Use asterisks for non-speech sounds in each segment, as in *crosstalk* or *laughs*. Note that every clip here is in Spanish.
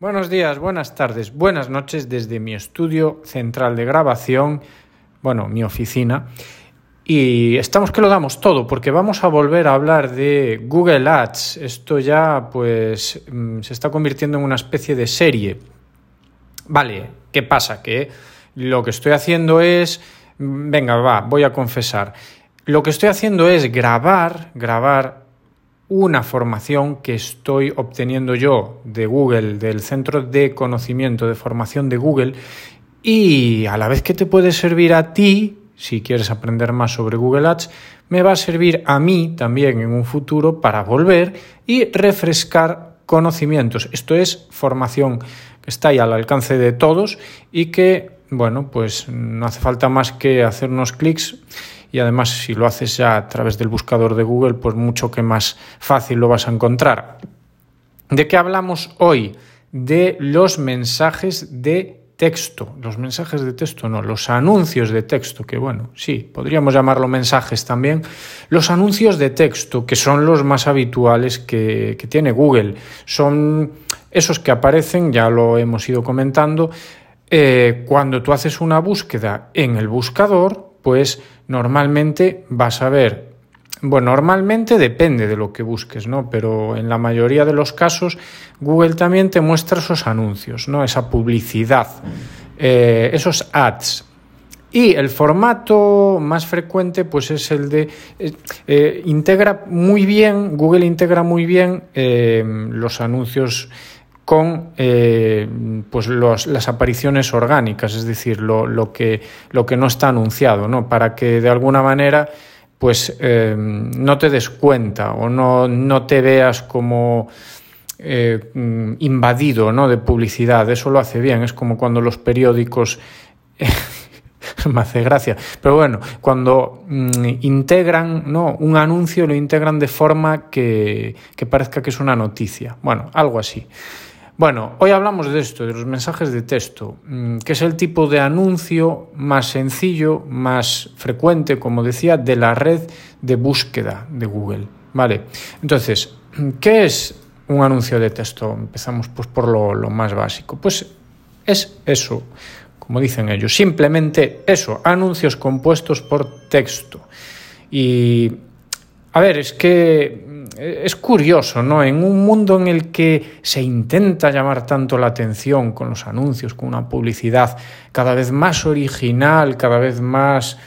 Buenos días, buenas tardes, buenas noches desde mi estudio central de grabación, bueno, mi oficina. Y estamos que lo damos todo porque vamos a volver a hablar de Google Ads. Esto ya pues mm, se está convirtiendo en una especie de serie. Vale, ¿qué pasa? Que lo que estoy haciendo es, mm, venga, va, voy a confesar. Lo que estoy haciendo es grabar, grabar una formación que estoy obteniendo yo de Google, del Centro de Conocimiento de Formación de Google, y a la vez que te puede servir a ti, si quieres aprender más sobre Google Ads, me va a servir a mí también en un futuro para volver y refrescar conocimientos. Esto es formación que está ahí al alcance de todos y que, bueno, pues no hace falta más que hacer unos clics y además si lo haces ya a través del buscador de Google, pues mucho que más fácil lo vas a encontrar. ¿De qué hablamos hoy? De los mensajes de texto, los mensajes de texto no, los anuncios de texto, que bueno, sí, podríamos llamarlo mensajes también, los anuncios de texto, que son los más habituales que, que tiene Google, son esos que aparecen, ya lo hemos ido comentando, eh, cuando tú haces una búsqueda en el buscador, pues normalmente vas a ver, bueno, normalmente depende de lo que busques, ¿no? Pero en la mayoría de los casos Google también te muestra esos anuncios, ¿no? Esa publicidad, eh, esos ads. Y el formato más frecuente pues es el de... Eh, integra muy bien, Google integra muy bien los anuncios con eh, pues las apariciones orgánicas, es decir, lo, que, lo que no está anunciado, ¿no? para que de alguna manera pues eh, no te des cuenta o no, no te veas como eh, invadido ¿no? de publicidad. Eso lo hace bien, es como cuando los periódicos *laughs* me hace gracia. Pero bueno, cuando mm, integran ¿no? un anuncio, lo integran de forma que, que parezca que es una noticia. Bueno, algo así. Bueno, hoy hablamos de esto, de los mensajes de texto, mm, que es el tipo de anuncio más sencillo, más frecuente, como decía, de la red de búsqueda de Google. Vale, entonces, ¿qué es un anuncio de texto? Empezamos pues, por lo, lo más básico. Pues es eso, como dicen ellos, simplemente eso, anuncios compuestos por texto. Y, a ver, es que es curioso, ¿no? En un mundo en el que se intenta llamar tanto la atención con los anuncios, con una publicidad cada vez más original, cada vez más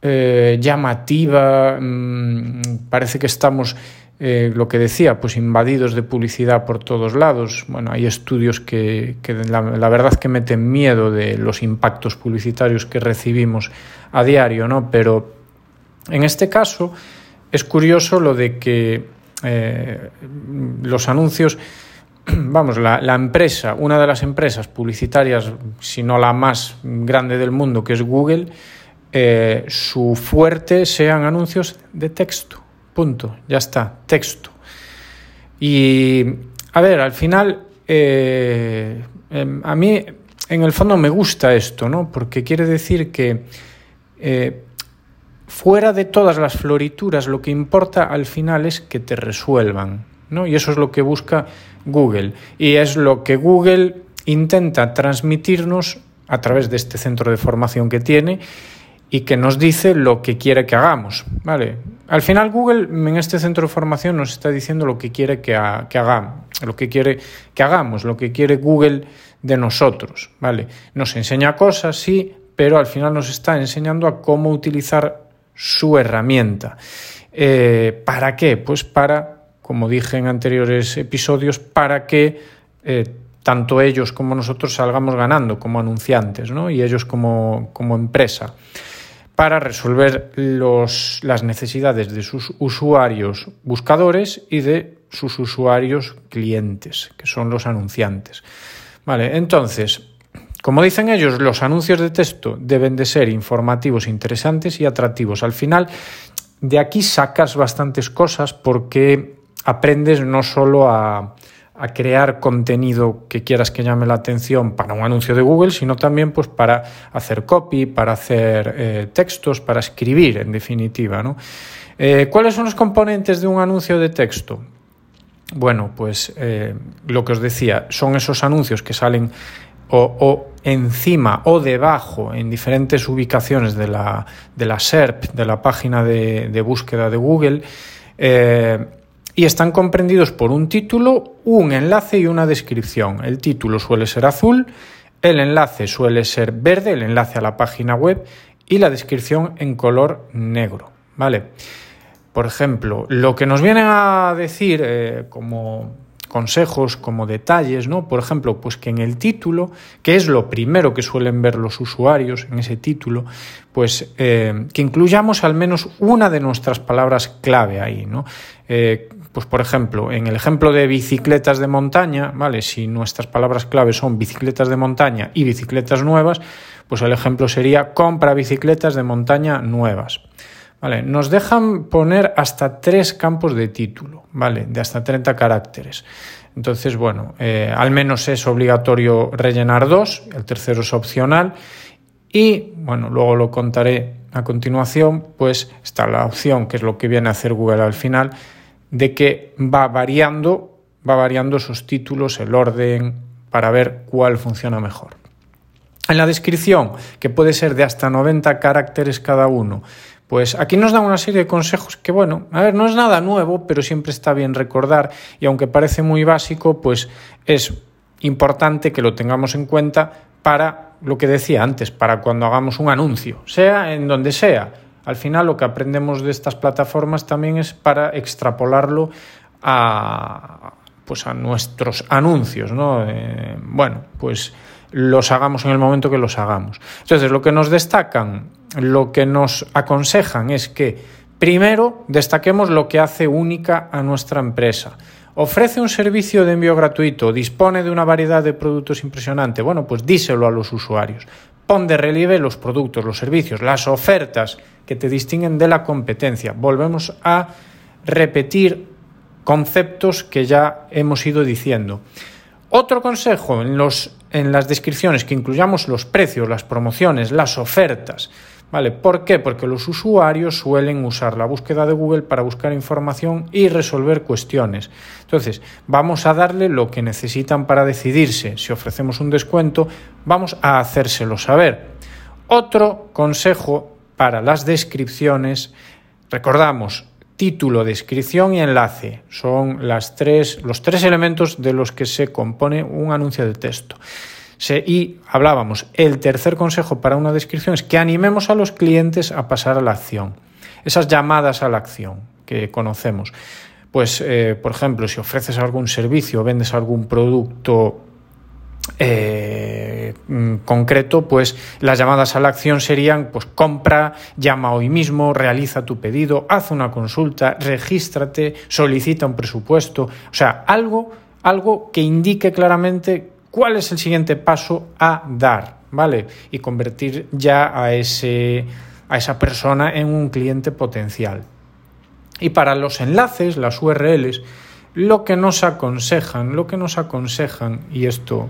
eh, llamativa, mm, parece que estamos, eh, lo que decía, pues invadidos de publicidad por todos lados. Bueno, hay estudios que, la, la, verdad que meten miedo de los impactos publicitarios que recibimos a diario, ¿no? Pero en este caso es curioso lo de que eh, los anuncios, *clears throat* vamos, la, empresa, una de las empresas publicitarias, si no la más grande del mundo, que es Google, eh, su fuerte sean anuncios de texto. Punto. Ya está, texto. Y, a ver, al final, eh, em, a mí, en el fondo, me gusta esto, ¿no? Porque quiere decir que fuera de todas las florituras, lo que importa al final es que te resuelvan, ¿no? Y eso es lo que busca Google. Y es lo que Google intenta transmitirnos a través de este centro de formación que tiene y que nos dice lo que quiere que hagamos, ¿vale? Al final Google en este centro de formación nos está diciendo lo que quiere que, que hagamos, lo que quiere que hagamos, lo que quiere Google de nosotros, ¿vale? Nos enseña cosas, sí, pero al final nos está enseñando a cómo utilizar su herramienta. Eh, ¿Para qué? Pues para, como dije en anteriores episodios, para que eh, tanto ellos como nosotros salgamos ganando como anunciantes ¿no? y ellos como, como empresa para resolver los, las necesidades de sus usuarios buscadores y de sus usuarios clientes, que son los anunciantes. Vale, entonces, como dicen ellos, los anuncios de texto deben de ser informativos, interesantes y atractivos. Al final, de aquí sacas bastantes cosas porque aprendes no solo a, crear contenido que quieras que llame la atención para un anuncio de Google, sino también pues, para hacer copy, para hacer eh, textos, para escribir, en definitiva. Eh, ¿Cuáles son los componentes de un anuncio de texto? bueno, pues eh, lo que os decía, son esos anuncios que salen o, encima o debajo en diferentes ubicaciones de la, de la SERP, de la página de, búsqueda de Google, eh, y están comprendidos por un título, un enlace y una descripción. El título suele ser azul, el enlace suele ser verde, el enlace a la página web, y la descripción en color negro. ¿Vale? Por ejemplo, lo que nos vienen a decir eh, como consejos, como detalles, ¿no? Por ejemplo, pues que en el título, que es lo primero que suelen ver los usuarios en ese título, pues eh, que incluyamos al menos una de nuestras palabras clave ahí, ¿no? Eh, pues por ejemplo, en el ejemplo de bicicletas de montaña, ¿vale? Si nuestras palabras clave son bicicletas de montaña y bicicletas nuevas, pues el ejemplo sería compra bicicletas de montaña nuevas. Vale, nos dejan poner hasta tres campos de título, ¿vale? De hasta 30 caracteres. Entonces, bueno, eh, al menos es obligatorio rellenar dos, el tercero es opcional. Y, bueno, luego lo contaré a continuación, pues está la opción, que es lo que viene a hacer Google al final, de que va variando, va variando esos títulos, el orden, para ver cuál funciona mejor. En la descripción, que puede ser de hasta 90 caracteres cada uno, pues aquí nos dan una serie de consejos que, bueno, a ver, no es nada nuevo, pero siempre está bien recordar y aunque parece muy básico, pues es importante que lo tengamos en cuenta para lo que decía antes, para cuando hagamos un anuncio, sea en donde sea. Al final lo que aprendemos de estas plataformas también es para extrapolarlo a, pues a nuestros anuncios, ¿no? Eh, bueno, pues los hagamos en el momento que los hagamos. Entonces, lo que nos destacan lo que nos aconsejan es que primero destaquemos lo que hace única a nuestra empresa. Ofrece un servicio de envío gratuito, dispone de una variedad de productos impresionante. Bueno, pues díselo a los usuarios. Pon de relieve los productos, los servicios, las ofertas que te distinguen de la competencia. Volvemos a repetir conceptos que ya hemos ido diciendo. Otro consejo en, los, en las descripciones que incluyamos los precios, las promociones, las ofertas. ¿Vale? ¿Por qué? Porque los usuarios suelen usar la búsqueda de Google para buscar información y resolver cuestiones. Entonces, vamos a darle lo que necesitan para decidirse. Si ofrecemos un descuento, vamos a hacérselo saber. Otro consejo para las descripciones, recordamos, título, descripción y enlace. Son las tres, los tres elementos de los que se compone un anuncio de texto y hablábamos, el tercer consejo para una descripción es que animemos a los clientes a pasar a la acción. Esas llamadas a la acción que conocemos. Pues, eh, por ejemplo, si ofreces algún servicio o vendes algún producto eh, concreto, pues las llamadas a la acción serían, pues compra, llama hoy mismo, realiza tu pedido, haz una consulta, regístrate, solicita un presupuesto, o sea, algo, algo que indique claramente cuál es el siguiente paso a dar, ¿vale? Y convertir ya a, ese, a esa persona en un cliente potencial. Y para los enlaces, las URLs, lo que nos aconsejan, lo que nos aconsejan, y esto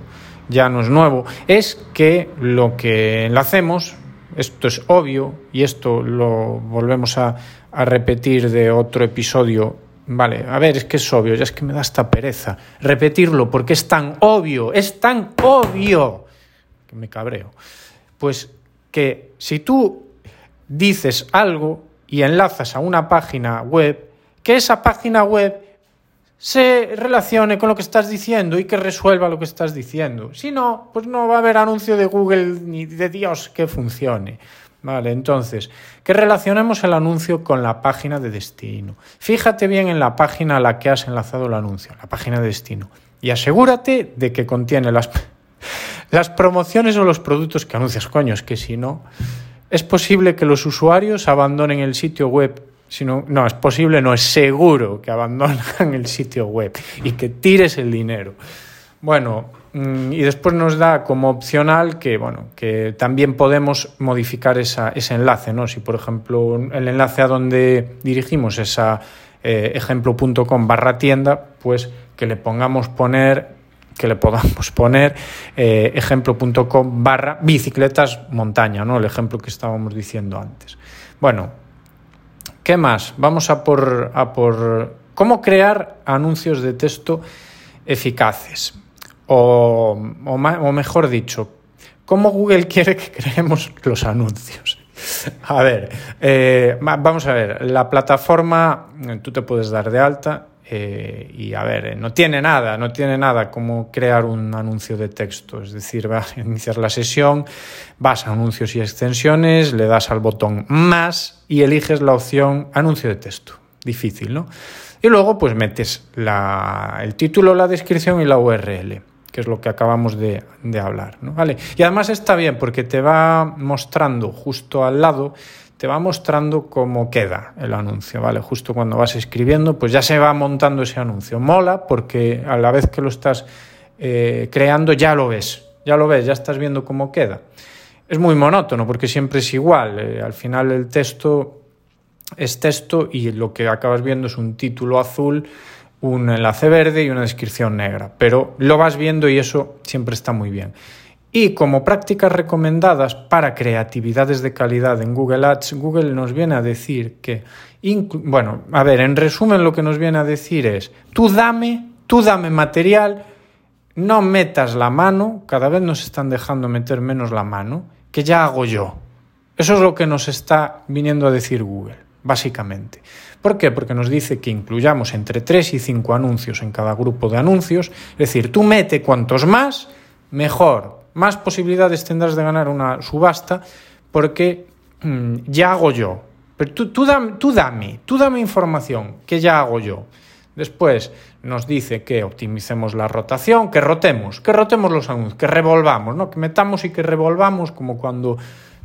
ya no es nuevo, es que lo que enlacemos, esto es obvio, y esto lo volvemos a, repetir de otro episodio Vale, a ver, es que es obvio, ya es que me da esta pereza repetirlo porque es tan obvio, es tan obvio que me cabreo. Pues que si tú dices algo y enlazas a una página web, que esa página web se relacione con lo que estás diciendo y que resuelva lo que estás diciendo. Si no, pues no va a haber anuncio de Google ni de Dios que funcione. Vale, entonces, que relacionemos el anuncio con la página de destino. Fíjate bien en la página a la que has enlazado el anuncio, la página de destino, y asegúrate de que contiene las, *laughs* las promociones o los productos que anuncias. Coño, es que si no, es posible que los usuarios abandonen el sitio web. Si no, es posible, no es seguro que abandonen el sitio web y que tires el dinero. Bueno, mm, y después nos da como opcional que, bueno, que también podemos modificar esa, ese enlace, ¿no? Si, por ejemplo, el enlace a donde dirigimos esa eh, ejemplo.com barra tienda, pues que le pongamos poner que le podamos poner eh, ejemplo.com barra bicicletas montaña, ¿no? El ejemplo que estábamos diciendo antes. Bueno, ¿qué más? Vamos a por, a por ¿Cómo crear anuncios de texto eficaces? O, o, mejor dicho, ¿cómo Google *laughs* quiere que creemos los anuncios? A ver, eh, vamos a ver, la plataforma, tú te puedes dar de alta eh, y a ver, no tiene nada, no tiene nada como crear un anuncio de texto. Es decir, vas a *laughs* iniciar la sesión, vas a anuncios y extensiones, le das al botón más y eliges la opción anuncio de texto. Difícil, ¿no? Y luego pues metes el título, la descripción y la URL que es lo que acabamos de, de hablar. ¿no? ¿Vale? Y además está bien porque te va mostrando justo al lado te va mostrando cómo queda el anuncio, ¿vale? Justo cuando vas escribiendo, pues ya se va montando ese anuncio. Mola porque a la vez que lo estás eh, creando ya lo ves, ya lo ves, ya estás viendo cómo queda. Es muy monótono porque siempre es igual. Eh, al final el texto es texto y lo que acabas viendo es un título azul, un enlace verde y una descripción negra. Pero lo vas viendo y eso siempre está muy bien. Y como prácticas recomendadas para creatividades de calidad en Google Ads, Google nos viene a decir que, bueno, a ver, en resumen lo que nos viene a decir es, tú dame, tú dame material, no metas la mano, cada vez nos están dejando meter menos la mano, que ya hago yo. Eso es lo que nos está viniendo a decir Google, básicamente. ¿Por qué? Porque nos dice que incluyamos entre 3 y 5 anuncios en cada grupo de anuncios, es decir, tú mete cuantos más, mejor, más posibilidades tendrás de ganar una subasta porque mm, ya hago yo. Pero tú, tú, dame, tú dame, tú dame información que ya hago yo. Después nos dice que optimicemos la rotación, que rotemos, que rotemos los anuncios, que revolvamos, ¿no? que metamos y que revolvamos, como cuando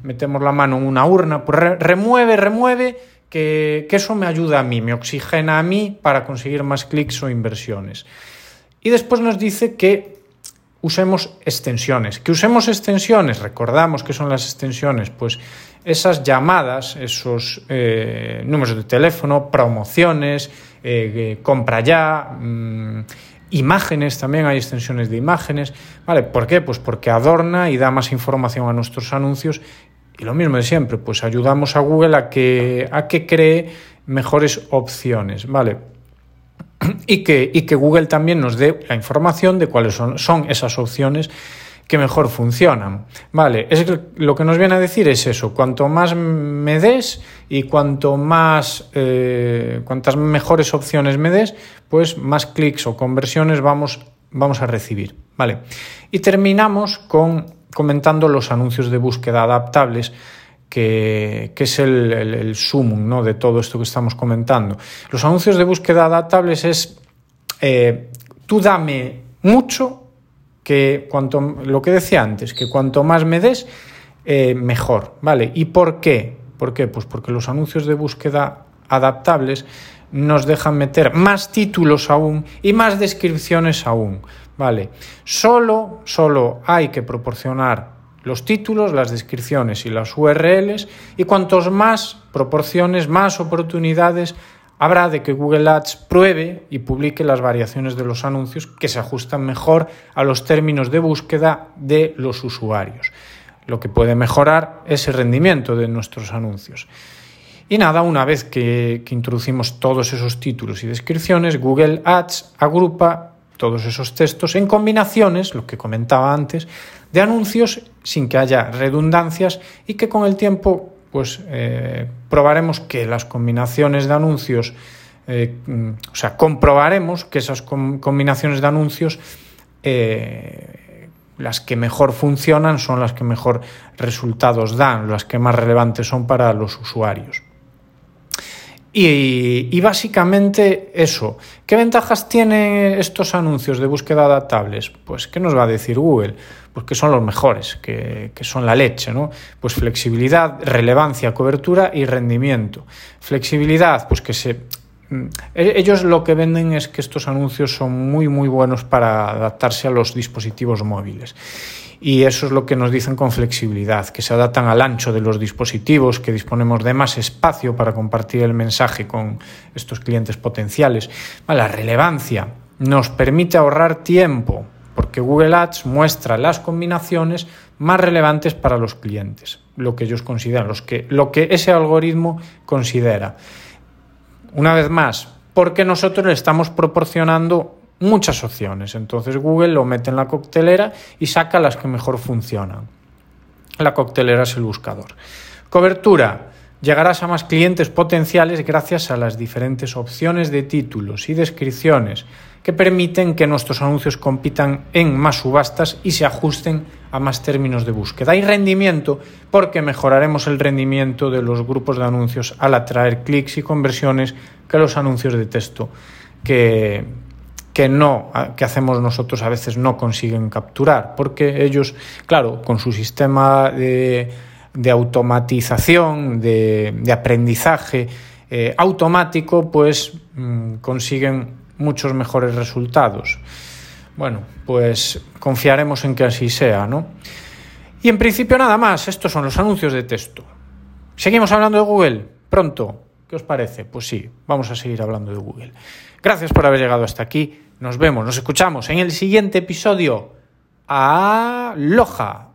metemos la mano en una urna, pues remueve, remueve, que, que eso me ayuda a mí, me oxigena a mí para conseguir más clics o inversiones. Y después nos dice que usemos extensiones. Que usemos extensiones, recordamos que son las extensiones, pues esas llamadas, esos eh, números de teléfono, promociones, eh, compra ya, mm, imágenes, también hay extensiones de imágenes. ¿Vale? ¿Por qué? Pues porque adorna y da más información a nuestros anuncios. Y lo mismo de siempre, pues ayudamos a Google a que, a que cree mejores opciones. ¿Vale? Y que, y que Google también nos dé la información de cuáles son, son esas opciones que mejor funcionan. Vale, es lo que nos viene a decir es eso, cuanto más me des y cuanto más, eh, cuantas mejores opciones me des, pues más clics o conversiones vamos, vamos a recibir. Vale, y terminamos con comentando los anuncios de búsqueda adaptables que, es el, el, sumum ¿no? de todo esto que estamos comentando. Los anuncios de búsqueda adaptables es eh, tú dame mucho, que cuanto, lo que decía antes, que cuanto más me des, eh, mejor, ¿vale? ¿Y por qué? ¿Por qué? Pues porque los anuncios de búsqueda adaptables nos dejan meter más títulos aún y más descripciones aún, ¿vale? Solo, solo hay que proporcionar los títulos, las descripciones y las URLs y cuantos más proporciones, más oportunidades habrá de que Google Ads pruebe y publique las variaciones de los anuncios que se ajustan mejor a los términos de búsqueda de los usuarios, lo que puede mejorar ese rendimiento de nuestros anuncios. Y nada, una vez que, que introducimos todos esos títulos y descripciones, Google Ads agrupa todos esos textos en combinaciones, lo que comentaba antes, de anuncios sin que haya redundancias y que con el tiempo pues eh, probaremos que las combinaciones de anuncios, eh, o sea, comprobaremos que esas combinaciones de anuncios, eh, las que mejor funcionan son las que mejor resultados dan, las que más relevantes son para los usuarios. Y, básicamente eso. ¿Qué ventajas tienen estos anuncios de búsqueda adaptables? Pues, ¿qué nos va a decir Google? Pues que son los mejores, que, que son la leche, ¿no? Pues flexibilidad, relevancia, cobertura y rendimiento. Flexibilidad, pues que se mm, e-, ellos lo que venden es que estos anuncios son muy muy buenos para adaptarse a los dispositivos móviles y eso es lo que nos dicen con flexibilidad, que se adaptan al ancho de los dispositivos, que disponemos de más espacio para compartir el mensaje con estos clientes potenciales. La relevancia nos permite ahorrar tiempo, porque Google Ads muestra las combinaciones más relevantes para los clientes, lo que ellos consideran, los que, lo que ese algoritmo considera. Una vez más, porque nosotros le estamos proporcionando muchas opciones. Entonces Google lo mete en la coctelera y saca las que mejor funcionan. La coctelera es el buscador. Cobertura. Llegarás a más clientes potenciales gracias a las diferentes opciones de títulos y descripciones que permiten que nuestros anuncios compitan en más subastas y se ajusten a más términos de búsqueda. Y rendimiento, porque mejoraremos el rendimiento de los grupos de anuncios al atraer clics y conversiones que los anuncios de texto que, que no que hacemos nosotros a veces no consiguen capturar, porque ellos, claro, con su sistema de automatización, de, aprendizaje eh, automático, pues mm, consiguen muchos mejores resultados. Bueno, pues confiaremos en que así sea, ¿no? Y en principio nada más, estos son los anuncios de texto. ¿Seguimos hablando de Google? Pronto. ¿Qué os parece? Pues sí, vamos a seguir hablando de Google. Gracias por haber llegado hasta aquí. Nos vemos, nos escuchamos en el siguiente episodio. Aloha.